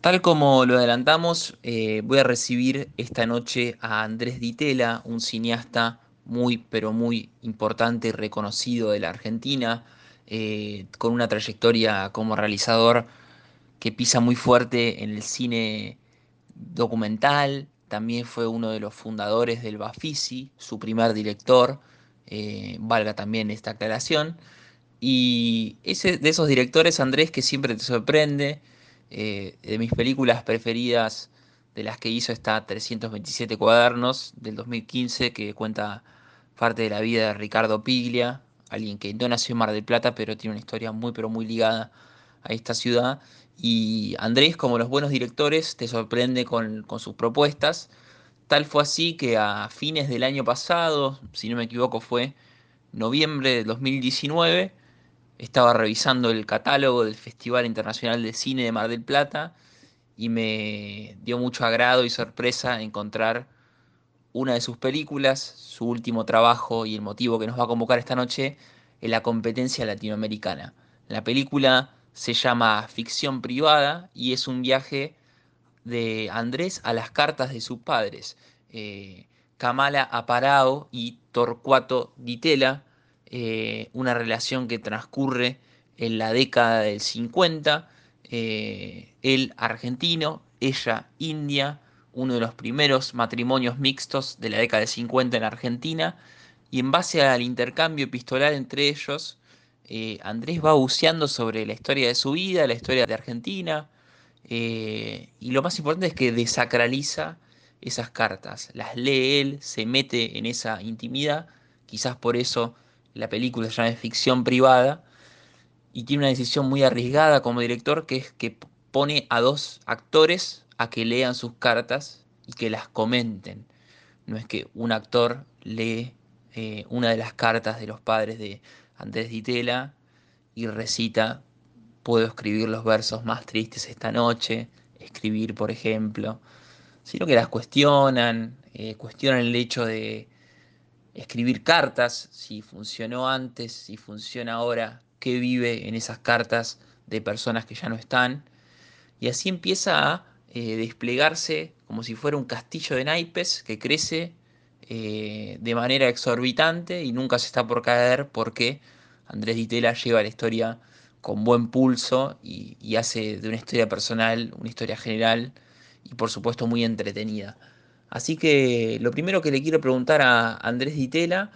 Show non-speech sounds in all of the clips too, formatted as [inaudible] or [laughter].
Tal como lo adelantamos, eh, voy a recibir esta noche a Andrés Ditela, un cineasta muy, pero muy importante y reconocido de la Argentina, eh, con una trayectoria como realizador que pisa muy fuerte en el cine documental, también fue uno de los fundadores del Bafisi, su primer director, eh, valga también esta aclaración, y ese, de esos directores, Andrés, que siempre te sorprende, eh, de mis películas preferidas de las que hizo está 327 cuadernos del 2015 que cuenta parte de la vida de Ricardo Piglia, alguien que no nació en Mar del Plata pero tiene una historia muy pero muy ligada a esta ciudad y Andrés como los buenos directores te sorprende con, con sus propuestas. Tal fue así que a fines del año pasado, si no me equivoco fue noviembre del 2019, estaba revisando el catálogo del Festival Internacional de Cine de Mar del Plata y me dio mucho agrado y sorpresa encontrar una de sus películas, su último trabajo y el motivo que nos va a convocar esta noche en la competencia latinoamericana. La película se llama Ficción Privada y es un viaje de Andrés a las cartas de sus padres, eh, Kamala Aparao y Torcuato Ditela, eh, una relación que transcurre en la década del 50, eh, él argentino, ella india, uno de los primeros matrimonios mixtos de la década del 50 en Argentina, y en base al intercambio epistolar entre ellos, eh, Andrés va buceando sobre la historia de su vida, la historia de Argentina, y lo más importante es que desacraliza esas cartas, las lee él, se mete en esa intimidad, quizás por eso la película se llama Ficción Privada, y tiene una decisión muy arriesgada como director, que es que pone a dos actores a que lean sus cartas y que las comenten. No es que un actor lee eh, una de las cartas de los padres de Andrés Ditela y recita, puedo escribir los versos más tristes esta noche, escribir, por ejemplo, sino que las cuestionan, eh, cuestionan el hecho de escribir cartas, si funcionó antes, si funciona ahora, qué vive en esas cartas de personas que ya no están. Y así empieza a eh, desplegarse como si fuera un castillo de naipes que crece eh, de manera exorbitante y nunca se está por caer porque Andrés Ditela lleva la historia con buen pulso y, y hace de una historia personal una historia general y por supuesto muy entretenida. Así que lo primero que le quiero preguntar a Andrés Ditela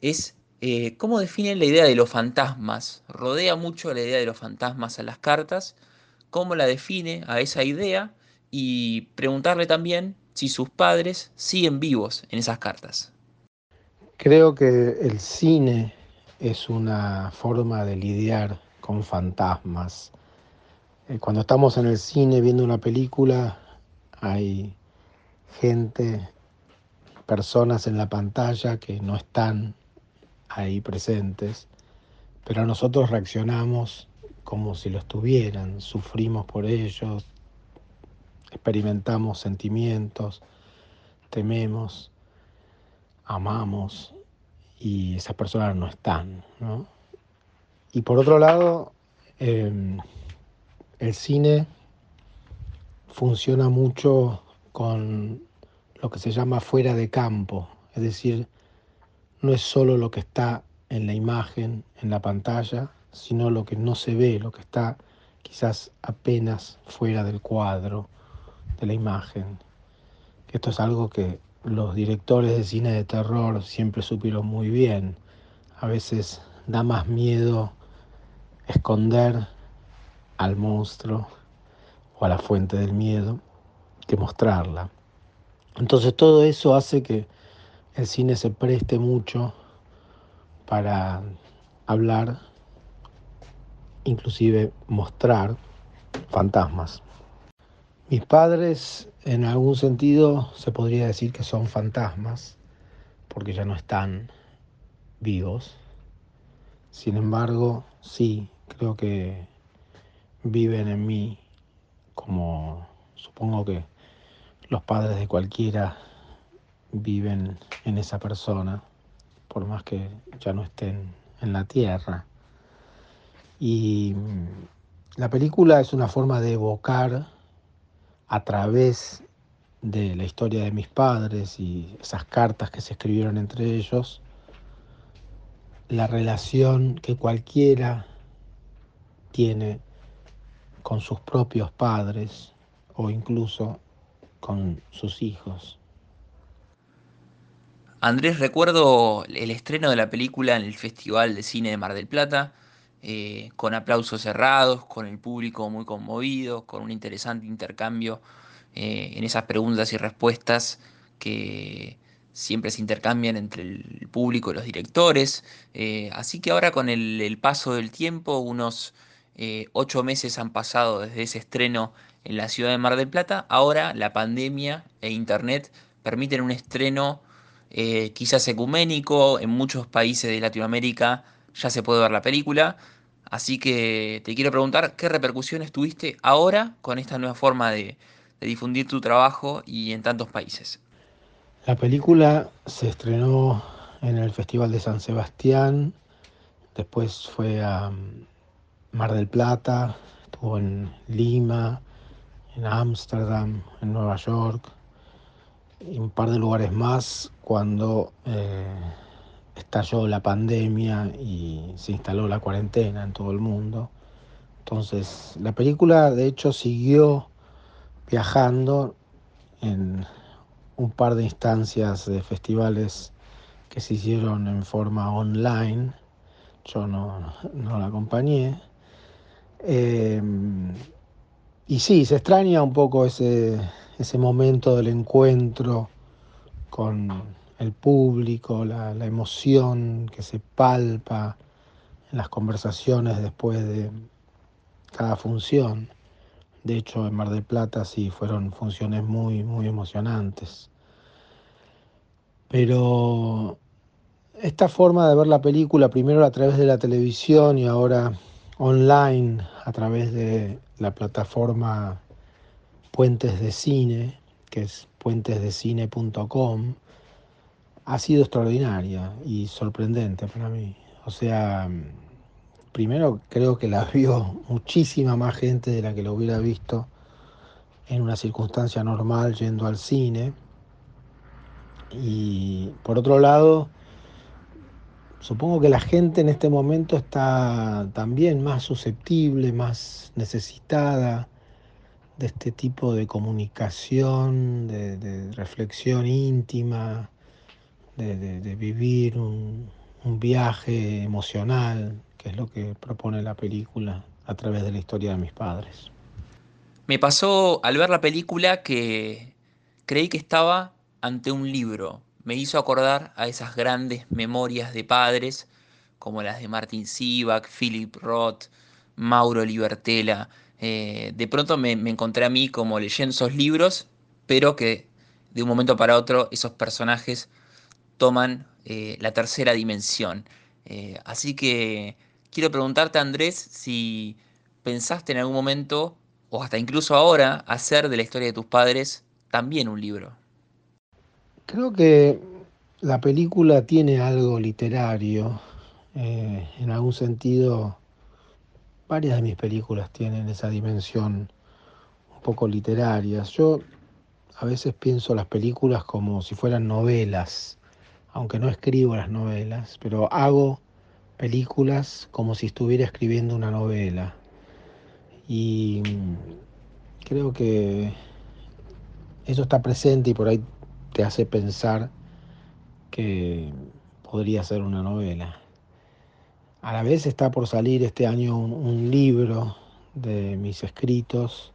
es eh, cómo definen la idea de los fantasmas. Rodea mucho la idea de los fantasmas a las cartas, cómo la define a esa idea y preguntarle también si sus padres siguen vivos en esas cartas. Creo que el cine es una forma de lidiar con fantasmas. Eh, cuando estamos en el cine viendo una película, hay gente, personas en la pantalla que no están ahí presentes, pero nosotros reaccionamos como si lo estuvieran, sufrimos por ellos, experimentamos sentimientos, tememos, amamos y esas personas no están. ¿no? Y por otro lado, em, el cine funciona mucho con lo que se llama fuera de campo, es decir, no es solo lo que está en la imagen, en la pantalla, sino lo que no se ve, lo que está quizás apenas fuera del cuadro, de la imagen. Esto es algo que los directores de cine de terror siempre supieron muy bien. A veces da más miedo esconder al monstruo o a la fuente del miedo que mostrarla. Entonces todo eso hace que el cine se preste mucho para hablar, inclusive mostrar fantasmas. Mis padres en algún sentido se podría decir que son fantasmas, porque ya no están vivos. Sin embargo, sí, creo que viven en mí como supongo que los padres de cualquiera viven en esa persona, por más que ya no estén en la tierra. Y mm, la película es una forma de evocar a través de la historia de mis padres y esas cartas que se escribieron entre ellos, la relación que cualquiera tiene con sus propios padres o incluso con sus hijos. Andrés, recuerdo el estreno de la película en el Festival de Cine de Mar del Plata, eh, con aplausos cerrados, con el público muy conmovido, con un interesante intercambio eh, en esas preguntas y respuestas que siempre se intercambian entre el público y los directores. Eh, así que ahora con el, el paso del tiempo, unos ocho meses han pasado desde ese estreno en la ciudad de Mar del Plata, ahora la pandemia e Internet permiten un estreno eh, quizás ecuménico, en muchos países de Latinoamérica ya se puede ver la película. Así que te quiero preguntar qué repercusiones tuviste ahora con esta nueva forma de, difundir tu trabajo y en tantos países. La película se estrenó en el Festival de San Sebastián, después fue a mm, Mar del Plata, estuvo en Lima, en Ámsterdam, en Nueva York, y un par de lugares más cuando eh, estalló la pandemia y se instaló la cuarentena en todo el mundo. Entonces, la película de hecho siguió viajando en un par de instancias de festivales que se hicieron en forma online. Yo no, la acompañé. Eh, y sí, se extraña un poco ese, ese momento del encuentro con el público, la, emoción que se palpa en las conversaciones después de cada función. De hecho, en Mar del Plata sí fueron funciones muy, muy emocionantes. Pero esta forma de ver la película, primero a través de la televisión y ahora online, a través de la plataforma Puentes de Cine, que es puentesdecine.com, ha sido extraordinaria y sorprendente para mí. O sea, primero creo que la vio muchísima más gente de la que lo hubiera visto en una circunstancia normal yendo al cine. Y por otro lado, supongo que la gente en este momento está también más susceptible, más necesitada de este tipo de comunicación, de, reflexión íntima, de, vivir un, viaje emocional, que es lo que propone la película a través de la historia de mis padres. Me pasó al ver la película que creí que estaba ante un libro. Me hizo acordar a esas grandes memorias de padres, como las de Martin Sivak, Philip Roth, Mauro Libertela, eh, de pronto me, encontré a mí como leyendo esos libros, pero que de un momento para otro esos personajes toman eh, la tercera dimensión. Eh, así que quiero preguntarte, Andrés, si pensaste en algún momento, o hasta incluso ahora, hacer de la historia de tus padres también un libro. Creo que la película tiene algo literario, en algún sentido varias de mis películas tienen esa dimensión un poco literaria. Yo a veces pienso las películas como si fueran novelas, aunque no escribo las novelas, pero hago películas como si estuviera escribiendo una novela. Y creo que eso está presente y por ahí te hace pensar que podría ser una novela. A la vez está por salir este año un, libro de mis escritos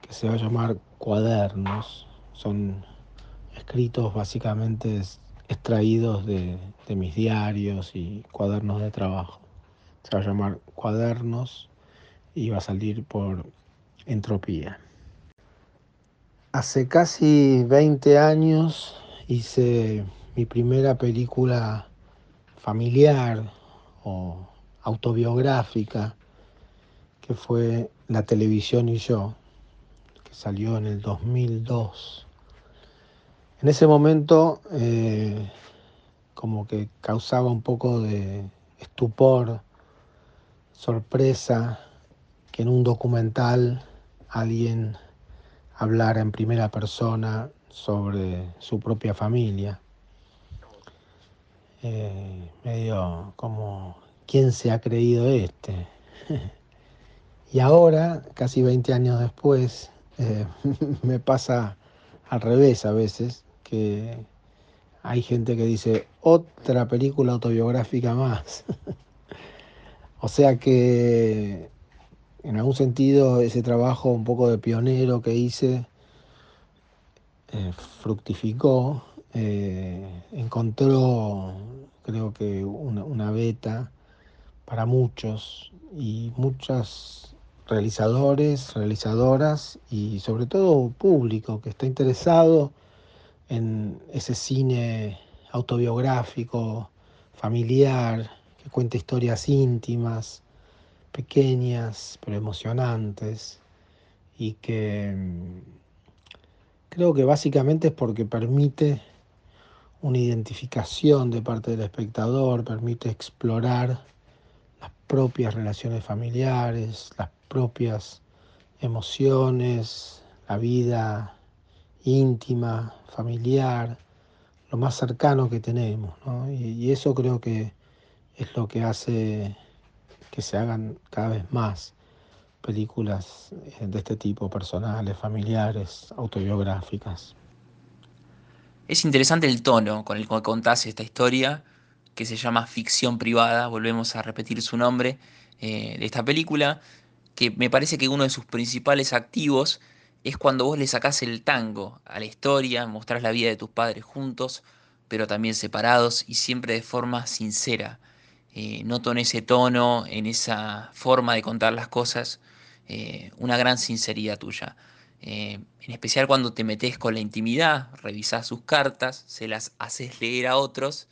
que se va a llamar Cuadernos. Son escritos básicamente extraídos de, de, mis diarios y cuadernos de trabajo. Se va a llamar Cuadernos y va a salir por Entropía. Hace casi 20 años hice mi primera película familiar o autobiográfica, que fue La televisión y yo, que salió en el 2002. En ese momento eh, como que causaba un poco de estupor, sorpresa, que en un documental alguien hablara en primera persona sobre su propia familia. Eh, medio como, ¿quién se ha creído este? [laughs] y ahora, casi 20 años después, eh, [laughs] me pasa al revés a veces, que hay gente que dice, otra película autobiográfica más. [laughs] o sea que, en algún sentido, ese trabajo un poco de pionero que hice eh, fructificó, eh, encontró, creo que, una, una beta para muchos y muchas realizadores, realizadoras y sobre todo público que está interesado en ese cine autobiográfico, familiar, que cuenta historias íntimas, pequeñas pero emocionantes y que mm, creo que básicamente es porque permite una identificación de parte del espectador, permite explorar las propias relaciones familiares, las propias emociones, la vida íntima, familiar, lo más cercano que tenemos. y, eso creo que es lo que hace que se hagan cada vez más películas eh, de este tipo, personales, familiares, autobiográficas. Es interesante el tono con el que contás esta historia, que se llama ficción privada, volvemos a repetir su nombre, eh, de esta película, que me parece que uno de sus principales activos es cuando vos le sacás el tango a la historia, mostrás la vida de tus padres juntos, pero también separados y siempre de forma sincera. Eh, noto en ese tono, en esa forma de contar las cosas, eh, una gran sinceridad tuya. Eh, en especial cuando te metes con la intimidad, revisás sus cartas, se las haces leer a otros.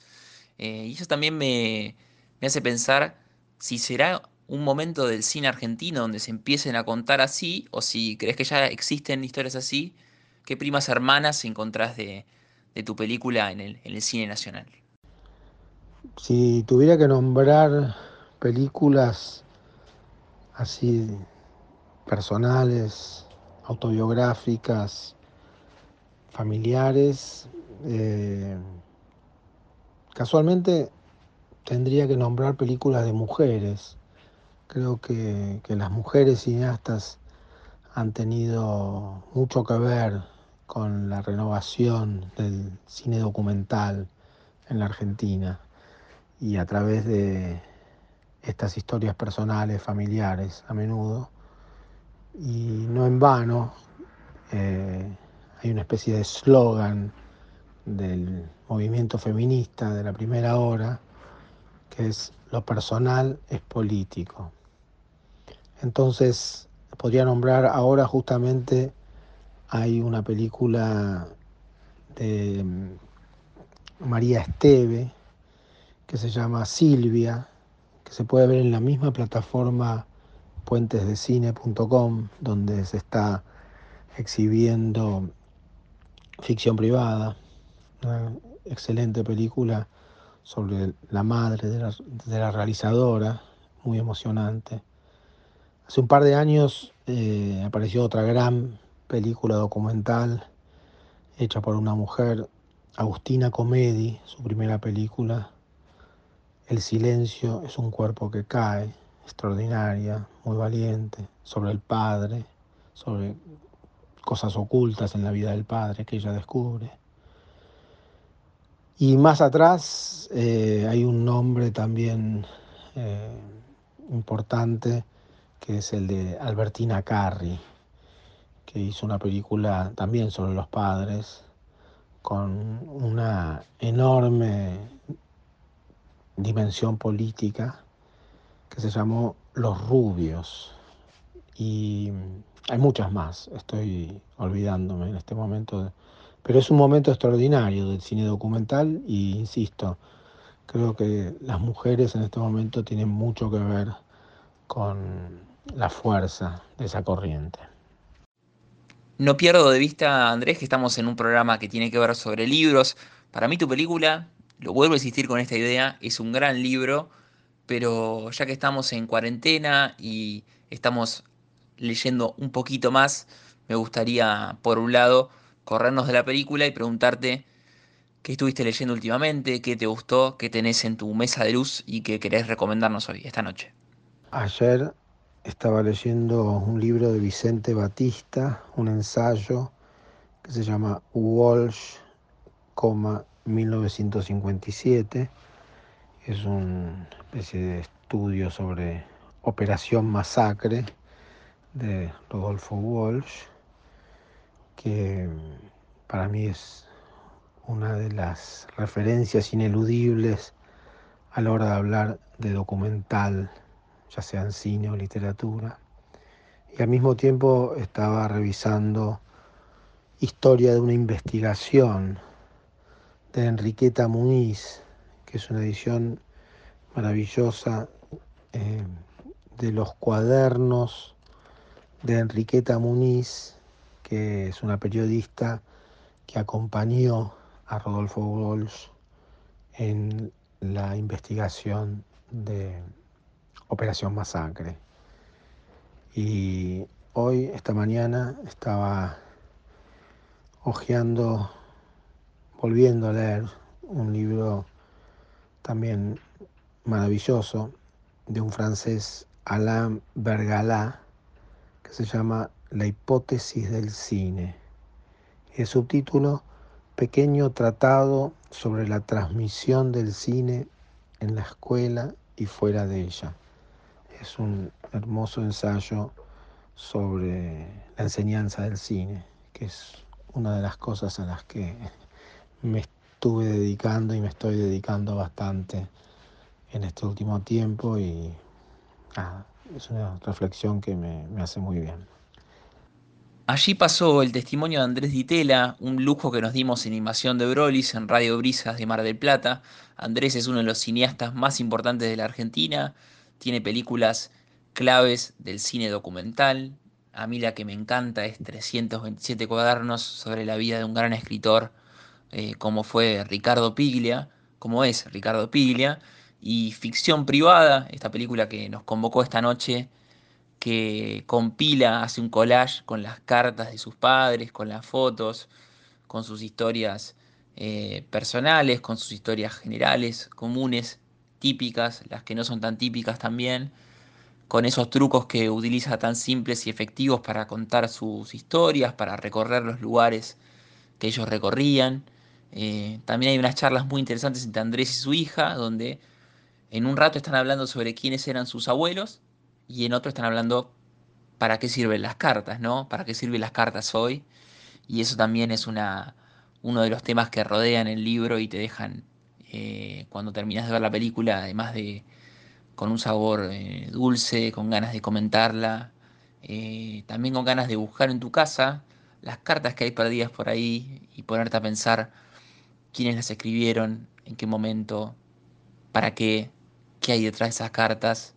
Y eso también me, me hace pensar si será un momento del cine argentino donde se empiecen a contar así, o si crees que ya existen historias así, ¿qué primas hermanas encontrás de, de tu película en el, en el, cine nacional? Si tuviera que nombrar películas así personales, autobiográficas, familiares, eh, casualmente tendría que nombrar películas de mujeres. Creo que, que las mujeres cineastas han tenido mucho que ver con la renovación del cine documental en la Argentina y a través de estas historias personales, familiares a menudo. Y no en vano, eh, hay una especie de eslogan del movimiento feminista de la primera hora, que es lo personal es político. Entonces, podría nombrar ahora justamente, hay una película de mm, María Esteve que se llama Silvia, que se puede ver en la misma plataforma puentesdecine.com, donde se está exhibiendo ficción privada, una excelente película sobre la madre de la, de la realizadora, muy emocionante. Hace un par de años eh, apareció otra gran película documental hecha por una mujer, Agustina Comedi, su primera película. El silencio es un cuerpo que cae, extraordinaria, muy valiente, sobre el padre, sobre cosas ocultas en la vida del padre que ella descubre. Y más atrás eh, hay un nombre también eh, importante que es el de Albertina Carri, que hizo una película también sobre los padres, con una enorme dimensión política, que se llamó Los Rubios. Y hay muchas más, estoy olvidándome en este momento, pero es un momento extraordinario del cine documental y, insisto, creo que las mujeres en este momento tienen mucho que ver con la fuerza de esa corriente. No pierdo de vista, Andrés, que estamos en un programa que tiene que ver sobre libros. Para mí tu película, lo vuelvo a insistir con esta idea, es un gran libro, pero ya que estamos en cuarentena y estamos leyendo un poquito más, me gustaría, por un lado, corrernos de la película y preguntarte qué estuviste leyendo últimamente, qué te gustó, qué tenés en tu mesa de luz y qué querés recomendarnos hoy, esta noche. Ayer estaba leyendo un libro de Vicente Batista, un ensayo que se llama Walsh, 1957. Es una especie de estudio sobre Operación Masacre de Rodolfo Walsh, que para mí es una de las referencias ineludibles a la hora de hablar de documental, ya sea en cine o literatura. Y al mismo tiempo estaba revisando Historia de una investigación de Enriqueta Muniz, que es una edición maravillosa eh, de los cuadernos de Enriqueta Muniz, que es una periodista que acompañó a Rodolfo Walsh en la investigación de Operación Masacre. Y hoy, esta mañana, estaba hojeando, volviendo a leer un libro también maravilloso de un francés, Alain Bergalat, que se llama La hipótesis del cine. El subtítulo, Pequeño tratado sobre la transmisión del cine en la escuela y fuera de ella. Es un hermoso ensayo sobre la enseñanza del cine, que es una de las cosas a las que me estuve dedicando y me estoy dedicando bastante en este último tiempo y es una reflexión que me, me hace muy bien. Allí pasó el testimonio de Andrés Ditela, un lujo que nos dimos en Invasión de Brolis en Radio Brisas de Mar del Plata. Andrés es uno de los cineastas más importantes de la Argentina, tiene películas claves del cine documental. A mí la que me encanta es 327 cuadernos sobre la vida de un gran escritor eh, como fue Ricardo Piglia, como es Ricardo Piglia, y Ficción Privada, esta película que nos convocó esta noche que compila, hace un collage con las cartas de sus padres, con las fotos, con sus historias eh, personales, con sus historias generales, comunes, típicas, las que no son tan típicas también, con esos trucos que utiliza tan simples y efectivos para contar sus historias, para recorrer los lugares que ellos recorrían. Eh, también hay unas charlas muy interesantes entre Andrés y su hija, donde en un rato están hablando sobre quiénes eran sus abuelos y en otro están hablando para qué sirven las cartas, ¿no? ¿Para qué sirven las cartas hoy? Y eso también es una, uno de los temas que rodean el libro y te dejan, eh, cuando terminas de ver la película, además de con un sabor eh, dulce, con ganas de comentarla, también con ganas de buscar en tu casa las cartas que hay perdidas por ahí y ponerte a pensar quiénes las escribieron, en qué momento, para qué, qué hay detrás de esas cartas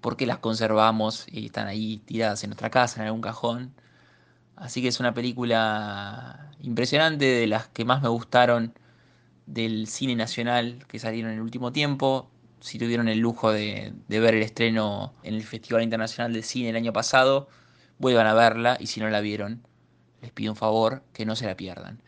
por qué las conservamos y están ahí tiradas en nuestra casa, en algún cajón. Así que es una película impresionante, de las que más me gustaron del cine nacional que salieron en el último tiempo. Si tuvieron el lujo de, de ver el estreno en el Festival Internacional de Cine el año pasado, vuelvan a verla y si no la vieron, les pido un favor que no se la pierdan.